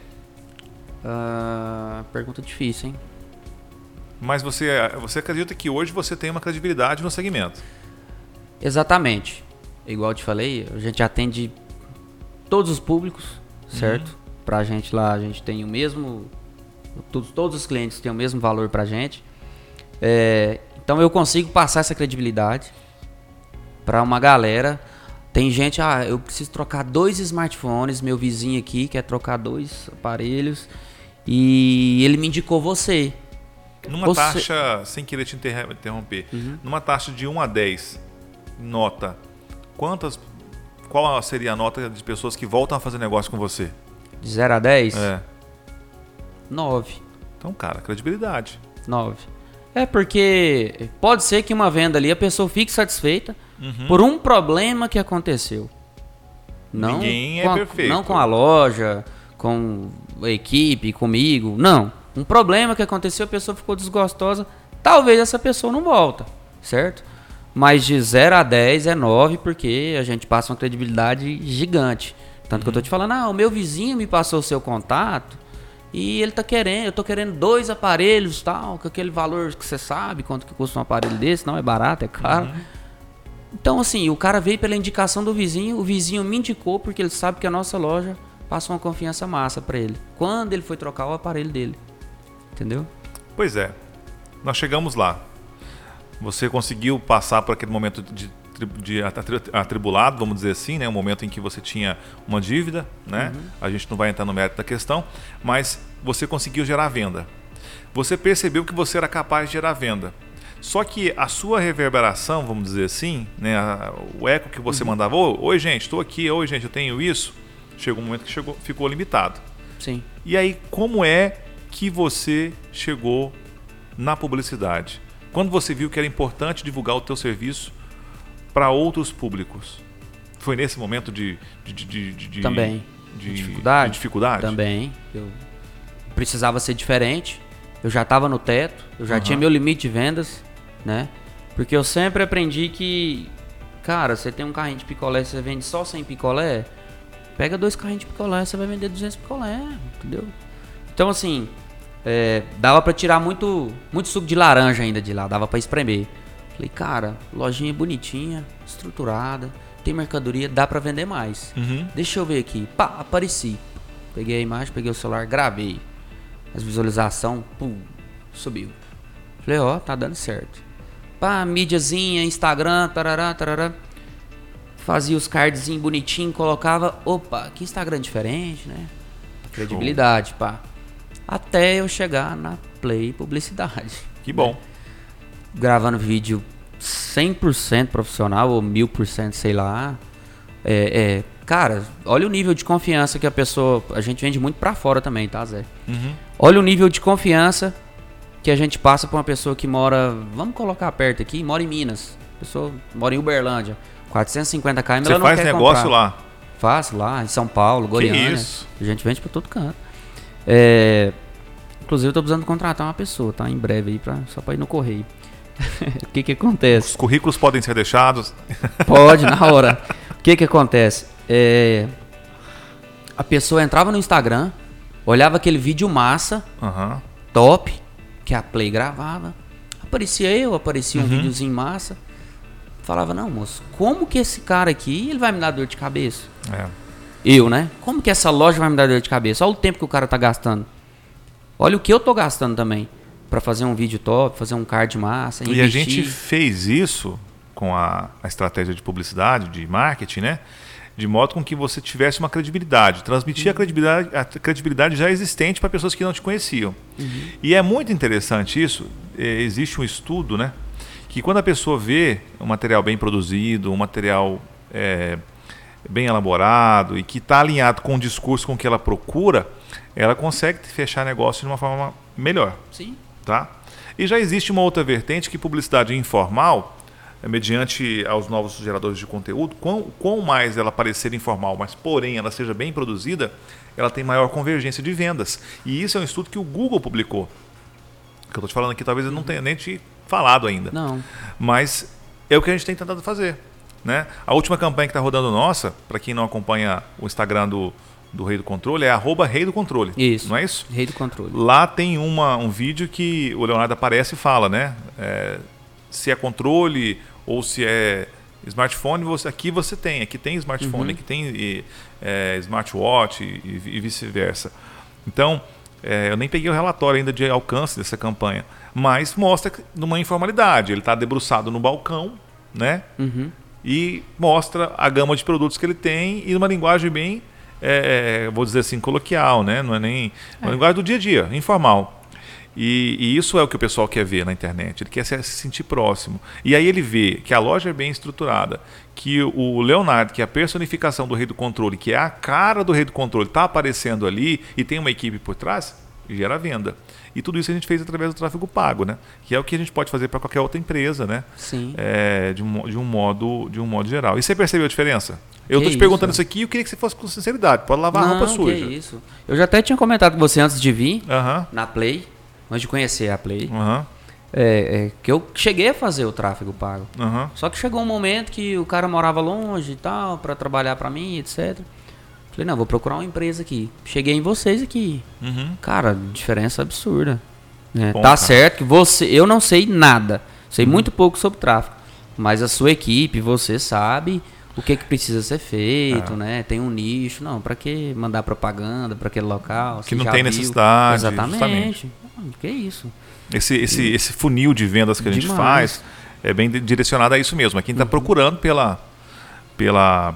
ah, pergunta difícil, hein? Mas você, você acredita que hoje você tem uma credibilidade no segmento? Exatamente. Igual eu te falei, a gente atende todos os públicos, certo? Pra gente lá, a gente tem o mesmo. Todos, todos os clientes têm o mesmo valor pra gente. É, então eu consigo passar essa credibilidade pra uma galera. Tem gente, ah, eu preciso trocar dois smartphones, meu vizinho aqui quer trocar dois aparelhos e ele me indicou você. Numa Você- taxa, sem querer te interromper, numa taxa de 1 a 10, nota, quantas. Qual seria a nota de pessoas que voltam a fazer negócio com você? De 0 a 10? É. 9. Então, cara, credibilidade. 9. É porque pode ser que uma venda ali a pessoa fique satisfeita Uhum. por um problema que aconteceu. Não Ninguém é a, perfeito. Não com a loja, com a equipe, comigo. Não. Um problema que aconteceu, a pessoa ficou desgostosa. Talvez essa pessoa não volta, certo? Mas de 0 a 10 é 9 porque a gente passa uma credibilidade gigante. Tanto que eu tô te falando, ah, o meu vizinho me passou o seu contato e ele tá querendo, eu tô querendo dois aparelhos tal, com aquele valor que você sabe quanto que custa um aparelho desse, não é barato, é caro. Então, assim, o cara veio pela indicação do vizinho, o vizinho me indicou porque ele sabe que a nossa loja passa uma confiança massa pra ele. Quando ele foi trocar o aparelho dele. Entendeu? Pois é, nós chegamos lá. Você conseguiu passar por aquele momento de, de atri- atribulado, vamos dizer assim, né? Um momento em que você tinha uma dívida, né? A gente não vai entrar no mérito da questão, mas você conseguiu gerar venda. Você percebeu que você era capaz de gerar venda. Só que a sua reverberação, vamos dizer assim, né? o eco que você mandava, "Ô, oi gente, estou aqui, oi gente, eu tenho isso. Chegou um momento que chegou, ficou limitado. Sim. E aí, como é que você chegou na publicidade? Quando você viu que era importante divulgar o teu serviço para outros públicos? Foi nesse momento de, de, de- de- Também. de dificuldade? de dificuldade? Também. Eu precisava ser diferente. Eu já estava no teto, eu já Aham. tinha meu limite de vendas, né? Porque eu sempre aprendi que, cara, você tem um carrinho de picolé, você vende só 100 picolé, pega dois carrinhos de picolé, você vai vender 200 picolé, entendeu? Então, assim, é, dava pra tirar muito, muito suco de laranja ainda de lá, dava pra espremer. Falei, cara, lojinha bonitinha, estruturada, tem mercadoria, dá pra vender mais. Uhum. Deixa eu ver aqui. Pá, apareci. Peguei a imagem, peguei o celular, gravei. As visualização, pum, subiu. Falei, ó, tá dando certo. Pá, mídiazinha, Instagram, tarará, tarará. Fazia os cardzinhos bonitinho, colocava. Opa, que Instagram diferente, né? Credibilidade, pá. Até eu chegar na Play Publicidade. Que bom. Gravando vídeo 100% profissional ou 1000%, sei lá. É, é, cara, olha o nível de confiança que a pessoa. A gente vende muito pra fora também, tá, Zé? Uhum. Olha o nível de confiança que a gente passa pra uma pessoa que mora. Vamos colocar perto aqui, mora em Minas. A pessoa mora em Uberlândia. 450 km, Você ela não faz negócio comprar. lá. Faço lá, em São Paulo, Goiânia. isso? A gente vende pra todo canto. É, inclusive, eu tô precisando contratar uma pessoa, tá? Em breve aí, pra, só pra ir no correio. [laughs] o que que acontece? Os currículos podem ser deixados. [laughs] Pode, na hora. O que que acontece? É, a pessoa entrava no Instagram, olhava aquele vídeo massa, Aham. top, que a Play gravava. Aparecia eu, aparecia um videozinho massa. Falava, não, moço, como que esse cara aqui ele vai me dar dor de cabeça? É. Eu, né? Como que essa loja vai me dar dor de cabeça? Olha o tempo que o cara tá gastando. Olha o que eu tô gastando também. Pra fazer um vídeo top, fazer um card massa. E a investir. gente fez isso com a, a estratégia de publicidade, de marketing, né? De modo com que você tivesse uma credibilidade, transmitir a credibilidade, a credibilidade já existente para pessoas que não te conheciam. E é muito interessante isso. É, existe um estudo, né? Que quando a pessoa vê um material bem produzido, um material é, bem elaborado e que está alinhado com o discurso com que ela procura, ela consegue fechar negócio de uma forma melhor Sim. tá? E já existe uma outra vertente que publicidade informal, é, mediante aos novos geradores de conteúdo, quão, quão mais ela parecer informal, mas porém ela seja bem produzida, ela tem maior convergência de vendas. E isso é um estudo que o Google publicou. Que eu estou te falando aqui, talvez eu não tenha nem te falado ainda. Não. Mas é o que a gente tem tentado fazer. Né? A última campanha que está rodando nossa, para quem não acompanha o Instagram do, do Rei do Controle, é arroba Rei do Controle. Isso. Não é isso? Rei do controle. Lá tem uma, um vídeo que o Leonardo aparece e fala, né? É, se é controle ou se é smartphone, você, aqui você tem. Aqui tem smartphone, aqui tem e, é, smartwatch e, e vice-versa. Então, é, eu nem peguei o relatório ainda de alcance dessa campanha, mas mostra numa informalidade. Ele está debruçado no balcão, né? Uhum. e mostra a gama de produtos que ele tem e numa linguagem bem, é, é, vou dizer assim, coloquial, né? Não é nem uma linguagem do dia a dia, informal. E, e isso é o que o pessoal quer ver na internet. Ele quer se, se sentir próximo. E aí ele vê que a loja é bem estruturada, que o Leonardo, que é a personificação do Rei do Controle, que é a cara do Rei do Controle, está aparecendo ali e tem uma equipe por trás, gera venda. E tudo isso a gente fez através do tráfego pago, né? Que é o que a gente pode fazer para qualquer outra empresa, né? Sim. é, de, um, de, um modo, de um modo geral. E você percebeu a diferença? Eu tô te isso? perguntando isso aqui e eu queria que você fosse com sinceridade. Pode lavar a roupa Não, suja. que isso. Eu já até tinha comentado com você antes de vir Aham, na Play, antes de conhecer a Play, aham, é, é, que eu cheguei a fazer o tráfego pago. aham. Só que chegou um momento que o cara morava longe e tal, pra trabalhar pra mim, etc. Falei, não, vou procurar uma empresa aqui. Cheguei em vocês aqui. Uhum. Cara, diferença absurda. né? Bom, tá cara. certo que você, eu não sei nada, sei Uhum. muito pouco sobre tráfego, mas a sua equipe, você sabe o que que precisa ser É. feito, né? Tem um nicho, não, pra que mandar propaganda pra aquele local? Que não tem viu? necessidade, Exatamente. Ah, Que isso? Esse, esse, esse funil de vendas que a gente Demais. faz é bem di- direcionado a isso mesmo. É quem está procurando pela, pela,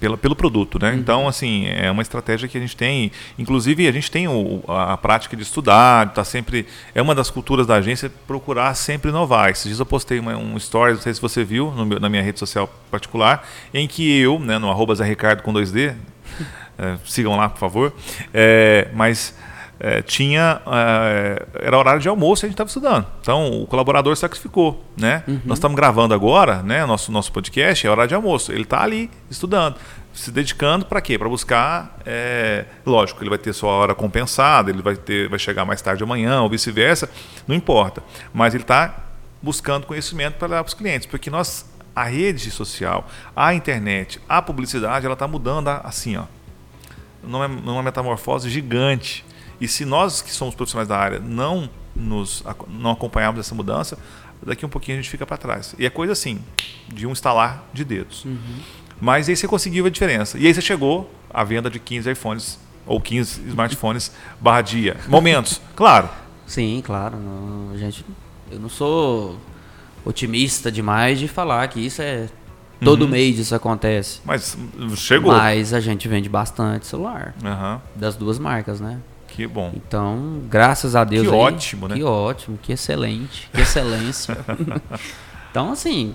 pela, pelo produto, né? Então, assim, é uma estratégia que a gente tem. Inclusive, a gente tem o, a, a prática de estudar, tá sempre. É uma das culturas da agência procurar sempre inovar. Esses dias eu postei uma, um story, não sei se você viu, meu- na minha rede social particular, em que eu, né, no arroba Zé Ricardo com 2D, [laughs] é, sigam lá, por favor. É, mas é, tinha. é, era horário de almoço e a gente estava estudando. Então o colaborador sacrificou. Né? Nós estamos gravando agora, né? Nosso, nosso podcast é horário de almoço. Ele está ali estudando. Se dedicando para quê? Para buscar, é, lógico, ele vai ter sua hora compensada, ele vai ter, vai chegar mais tarde amanhã ou vice-versa, não importa. Mas ele está buscando conhecimento para dar para os clientes, porque nós, a rede social, a internet, a publicidade, ela está mudando assim, ó, numa, numa metamorfose gigante. E se nós que somos profissionais da área não nos não acompanharmos essa mudança, daqui um pouquinho a gente fica para trás. E é coisa assim, de um estalar de dedos. Mas aí você conseguiu a diferença. E aí você chegou à venda de 15 iPhones ou 15 smartphones barra dia. Momentos, [laughs] claro. Sim, claro. não- gente, eu não sou otimista demais de falar que isso é todo mês isso acontece. Mas chegou. Mas a gente vende bastante celular Aham, das duas marcas, né? Que bom. Então, graças a Deus. Que aí- ótimo, né? Que ótimo, que excelente, que excelência. [laughs] então, assim,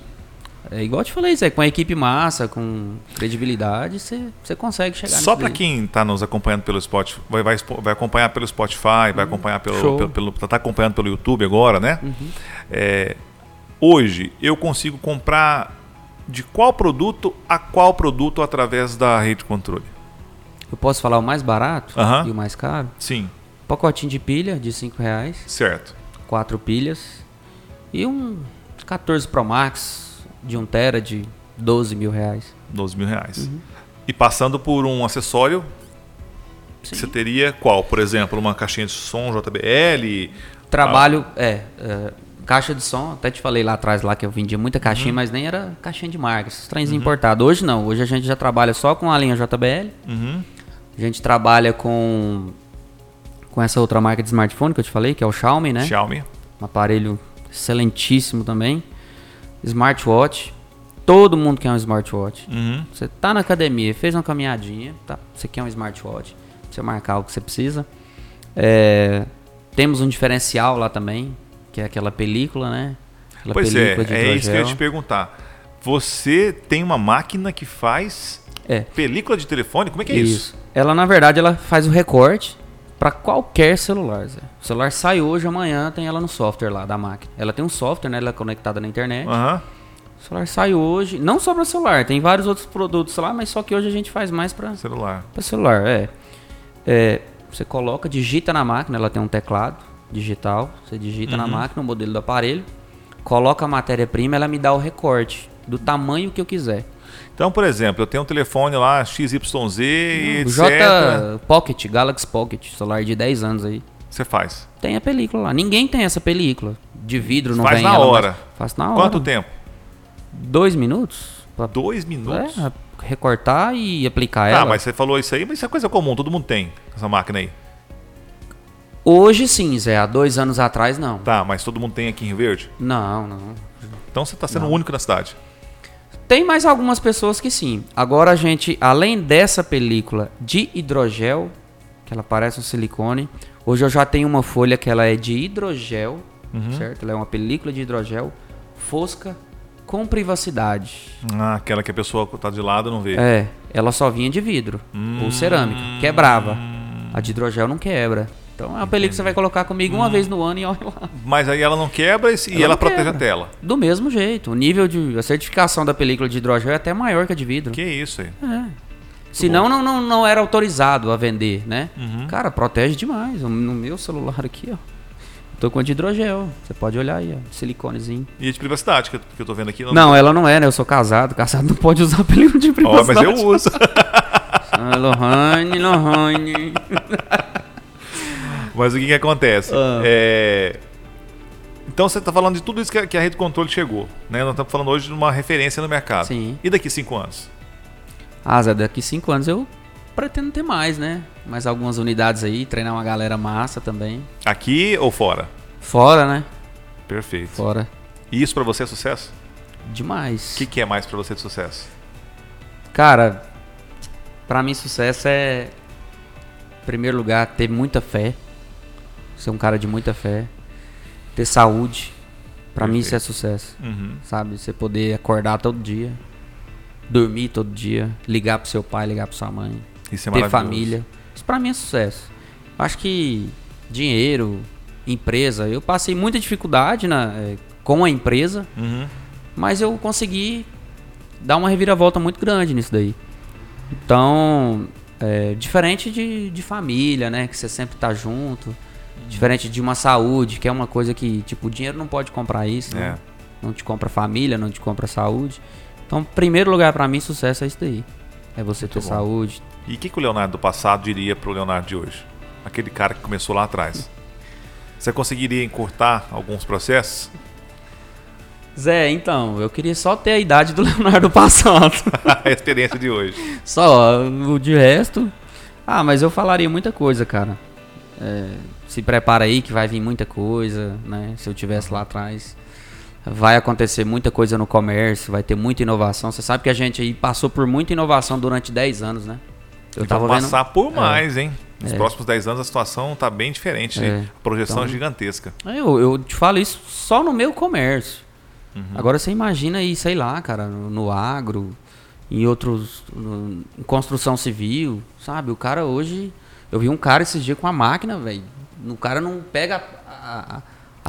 é igual eu te falei, Zé, com a equipe massa, com credibilidade, você consegue chegar Só para quem está nos acompanhando pelo Spotify, vai, vai, vai acompanhar pelo Spotify, vai acompanhar pelo, Hum, pelo, pelo tá acompanhando pelo YouTube agora, né? É, hoje eu consigo comprar de qual produto a qual produto através da rede de controle. Eu posso falar o mais barato e o mais caro? Sim, Pacotinho de pilha de 5 reais, certo. quatro pilhas e um 14 Pro Max de 1 tera de 12 mil reais. 12 mil reais. Uhum. E passando por um acessório, Sim. você teria qual? Por exemplo, uma caixinha de som JBL? Trabalho, é, é, caixa de som, até te falei lá atrás lá que eu vendia muita caixinha, Uhum. mas nem era caixinha de marca, esses trens importados. Hoje não, hoje a gente já trabalha só com a linha JBL, Uhum. A gente trabalha com com essa outra marca de smartphone que eu te falei, que é o Xiaomi, né? Xiaomi. Um aparelho excelentíssimo também. Smartwatch. Todo mundo quer um smartwatch. Uhum. Você tá na academia, fez uma caminhadinha, tá? Você quer um smartwatch, você marcar o que você precisa. É, temos um diferencial lá também, que é aquela película, né? Aquela Pois é, película de é isso que eu ia te perguntar. Você tem uma máquina que faz É. película de telefone? Como é que é isso? Ela, na verdade, ela faz o recorte para qualquer celular, Zé. O celular sai hoje, amanhã tem ela no software lá da máquina. Ela tem um software, né? Ela é conectada na internet. Aham. O celular sai hoje, não só para celular, tem vários outros produtos lá, mas só que hoje a gente faz mais para Celular. celular, é. É, Você coloca, digita na máquina, ela tem um teclado digital, você digita na máquina o modelo do aparelho, coloca a matéria-prima, ela me dá o recorte do tamanho que eu quiser. Então, por exemplo, eu tenho um telefone lá XYZ e O etc. J Pocket, Galaxy Pocket, celular de 10 anos aí. Você faz. Tem a película lá. Ninguém tem essa película. De vidro, não Faz vem na ela, hora. Faz na hora. Quanto tempo? Dois minutos? Pra Dois minutos? é, recortar e aplicar Tá, ela. mas você falou isso aí, mas isso é coisa comum, todo mundo tem essa máquina aí. Hoje sim, Zé. Há dois anos atrás, não. Tá, mas todo mundo tem aqui em Rio Verde? Não, não. Então você tá sendo o único na cidade. Tem mais algumas pessoas que sim. Agora a gente, além dessa película de hidrogel, que ela parece um silicone, hoje eu já tenho uma folha que ela é de hidrogel, certo? Ela é uma película de hidrogel fosca com privacidade. Ah, aquela que a pessoa tá de lado não vê. É, ela só vinha de vidro ou cerâmica, quebrava. A de hidrogel não quebra. Então é uma película que você vai colocar comigo uma vez no ano e olha lá. Mas aí ela não quebra e, Ela ela, não protege quebra. a tela. Do mesmo jeito, o nível de a certificação da película de hidrogel é até maior que a de vidro. Que isso aí. É. Senão não, não, não era autorizado a vender, né? Uhum. Cara, protege demais. No meu celular aqui, ó. Tô com a de hidrogel. Você pode olhar aí, ó. Siliconezinho. E a de privacidade, que eu, que eu tô vendo aqui. Não, ela não é, né? Eu sou casado. Casado não pode usar película de Ó, privacidade. mas eu uso. [laughs] Ah, Lohane, Lohane. mas o que que acontece? Ah. É... Então você tá falando de tudo isso que a, que a rede controle chegou. Né? Nós estamos falando hoje de uma referência no mercado. Sim. E daqui cinco anos? Ah, Zé, daqui cinco anos eu pretendo ter mais, né? Mais algumas unidades aí, treinar uma galera massa também. Aqui ou fora? Fora, né? Perfeito. Fora. E isso pra você é sucesso? Demais. O que, que é mais pra você de sucesso? Cara, pra mim sucesso é, em primeiro lugar, ter muita fé. Ser um cara de muita fé. Ter saúde. Pra mim isso é sucesso. Uhum. Sabe? Você poder acordar todo dia. Dormir todo dia. Ligar pro seu pai, ligar pra sua mãe. Isso é ter família. Isso pra mim é sucesso. Acho que dinheiro, empresa. Eu passei muita dificuldade na, eh, com a empresa. Uhum. Mas eu consegui dar uma reviravolta muito grande nisso daí. Então, é, diferente de, de família, né? Que você sempre tá junto. Diferente de uma saúde, que é uma coisa que, tipo, o dinheiro não pode comprar isso, né? É. Não te compra família, não te compra saúde. Então, primeiro lugar pra mim, sucesso é isso daí. É você ter bom. saúde. E o que, que o Leonardo do passado diria pro Leonardo de hoje? Aquele cara que começou lá atrás. [laughs] Você conseguiria encurtar alguns processos? Zé, então, eu queria só ter a idade do [laughs] Leonardo passado. a experiência de hoje. Só, o de resto. Ah, mas eu falaria muita coisa, cara. É, se prepara aí que vai vir muita coisa, né? Se eu tivesse lá atrás. Vai acontecer muita coisa no comércio, vai ter muita inovação. Você sabe que a gente aí passou por muita inovação durante 10 anos, né? Eu e tava vendo. passar por mais, hein? Nos É. próximos 10 anos a situação tá bem diferente. É. A projeção é Então- gigantesca. Eu, eu te falo isso só no meu comércio. Uhum. Agora você imagina aí, sei lá, cara, no, no agro, em outros. no- em construção civil, sabe? O cara hoje. Eu vi um cara esses dias com a máquina, velho. O cara não pega a, a,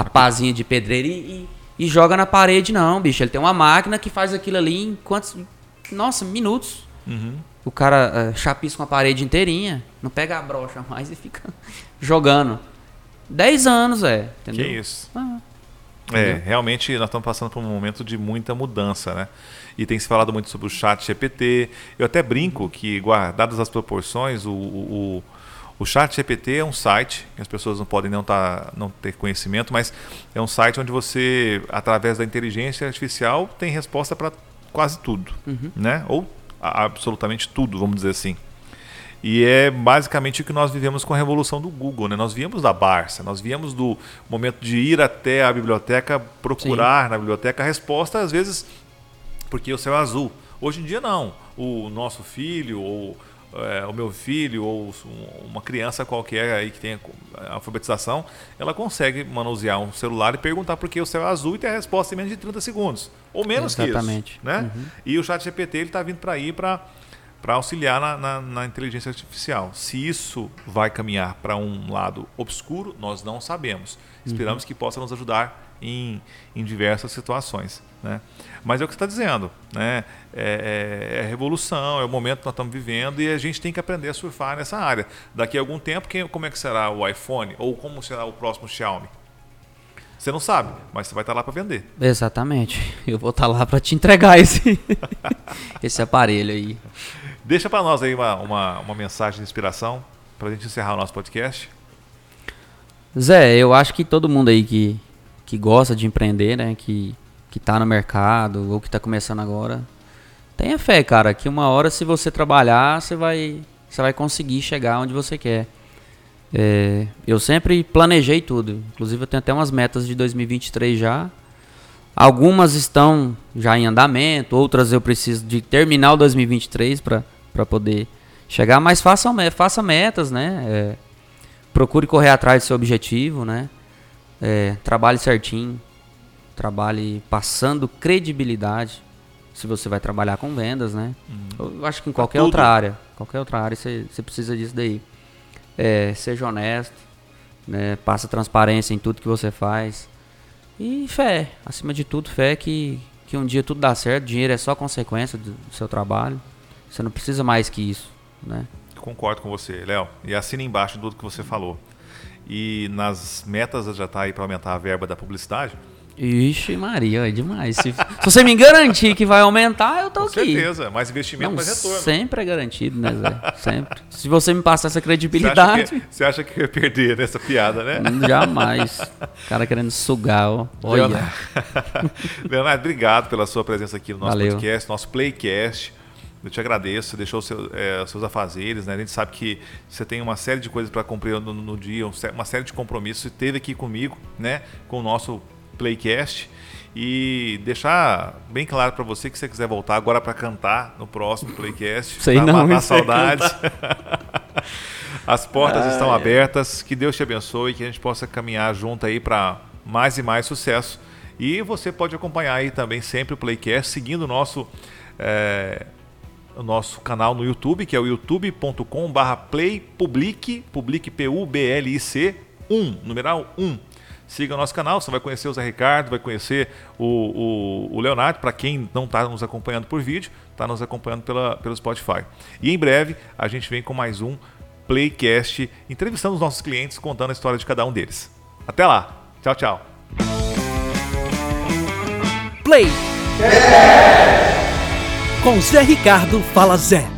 a pazinha de pedreiro e, e- e joga na parede, não, bicho. Ele tem uma máquina que faz aquilo ali em quantos. Nossa, minutos. Uhum. O cara uh, chapisca uma parede inteirinha, não pega a brocha mais e fica [laughs] jogando. 10 anos, é. Entendeu? Que isso. Ah, é, realmente nós estamos passando por um momento de muita mudança, né? E tem se falado muito sobre o chat GPT. Eu até brinco que, guardadas as proporções, o, o, o chat GPT é um site, que as pessoas não podem não, tá, não ter conhecimento, mas é um site onde você, através da inteligência artificial, tem resposta para quase tudo, uhum. né? Ou absolutamente tudo, vamos dizer assim. E é basicamente o que nós vivemos com a revolução do Google. Né? Nós viemos da Barça, nós viemos do momento de ir até a biblioteca, procurar Sim. na biblioteca a resposta, às vezes porque o céu é azul. Hoje em dia, não. O nosso filho, ou é, o meu filho, ou uma criança qualquer aí que tenha alfabetização, ela consegue manusear um celular e perguntar por que o céu é azul e ter a resposta em menos de 30 segundos. Ou menos Exatamente. que isso. Né? Uhum. E o chat GPT está vindo para ir para para auxiliar na, na, na, inteligência artificial. Se isso vai caminhar para um lado obscuro, nós não sabemos. Esperamos uhum. que possa nos ajudar em, em diversas situações. Né? Mas é o que você está dizendo. Né? É, é, é, revolução, é o momento que nós estamos vivendo e a gente tem que aprender a surfar nessa área. Daqui a algum tempo, quem, como é que será o iPhone ou como será o próximo Xiaomi? Você não sabe, mas você vai estar lá para vender. Exatamente. Eu vou estar lá para te entregar esse, [laughs] esse aparelho aí. Deixa para nós aí uma, uma, uma mensagem de inspiração para a gente encerrar o nosso podcast. Zé, eu acho que todo mundo aí que, que gosta de empreender, né, que, que tá no mercado ou que está começando agora, tenha fé, cara, que uma hora se você trabalhar, você vai, você vai conseguir chegar onde você quer. É, eu sempre planejei tudo, inclusive eu tenho até umas metas de 2023 já. Algumas estão já em andamento, outras eu preciso de terminar o 2023 para para poder chegar, mas faça, faça metas, né? É, procure correr atrás do seu objetivo, né? É, trabalhe certinho, trabalhe passando credibilidade. Se você vai trabalhar com vendas, né? Uhum. Eu acho que em qualquer outra área, qualquer outra área você, você precisa disso daí. É, seja honesto, né? Passa transparência em tudo que você faz. E fé, acima de tudo, fé que, que um dia tudo dá certo. Dinheiro é só consequência do seu trabalho. Você não precisa mais que isso, né? Concordo com você, Léo. E assina embaixo tudo que você falou. E nas metas já está aí para aumentar a verba da publicidade. Ixi, Maria, é demais. Se, se, você me garantir que vai aumentar, eu tô Com aqui. Com certeza, mais investimento, Não, mais retorno. Sempre é garantido, né, Zé? Sempre. Se você me passar essa credibilidade. Você acha que, você acha que eu ia perder nessa piada, né? Jamais. O cara querendo sugar, ó. Olha. Leonardo, [laughs] Leonardo, obrigado pela sua presença aqui no nosso Valeu. podcast, nosso Playcast. Eu te agradeço, você deixou seu, é, seus afazeres, né? A gente sabe que você tem uma série de coisas para cumprir no, no, dia, uma série de compromissos. Você esteve aqui comigo, né? Com o nosso Playcast. E deixar bem claro para você que você quiser voltar agora para cantar no próximo Playcast, Sei para não, matar saudades. [laughs] As portas ah, estão é. abertas. Que Deus te abençoe, que a gente possa caminhar junto aí para mais e mais sucesso. E você pode acompanhar aí também sempre o Playcast, seguindo o nosso é, o nosso canal no YouTube, que é o youtube.com/barra playpublic, public P-U-B-L-I-C 1, numeral 1. Siga o nosso canal, você vai conhecer o Zé Ricardo, vai conhecer o, o, o Leonardo, para quem não está nos acompanhando por vídeo, está nos acompanhando pela, pelo Spotify. E em breve a gente vem com mais um Playcast, entrevistando os nossos clientes, contando a história de cada um deles. Até lá, tchau, tchau. Play! Yeah! Com Zé Ricardo Fala Zé.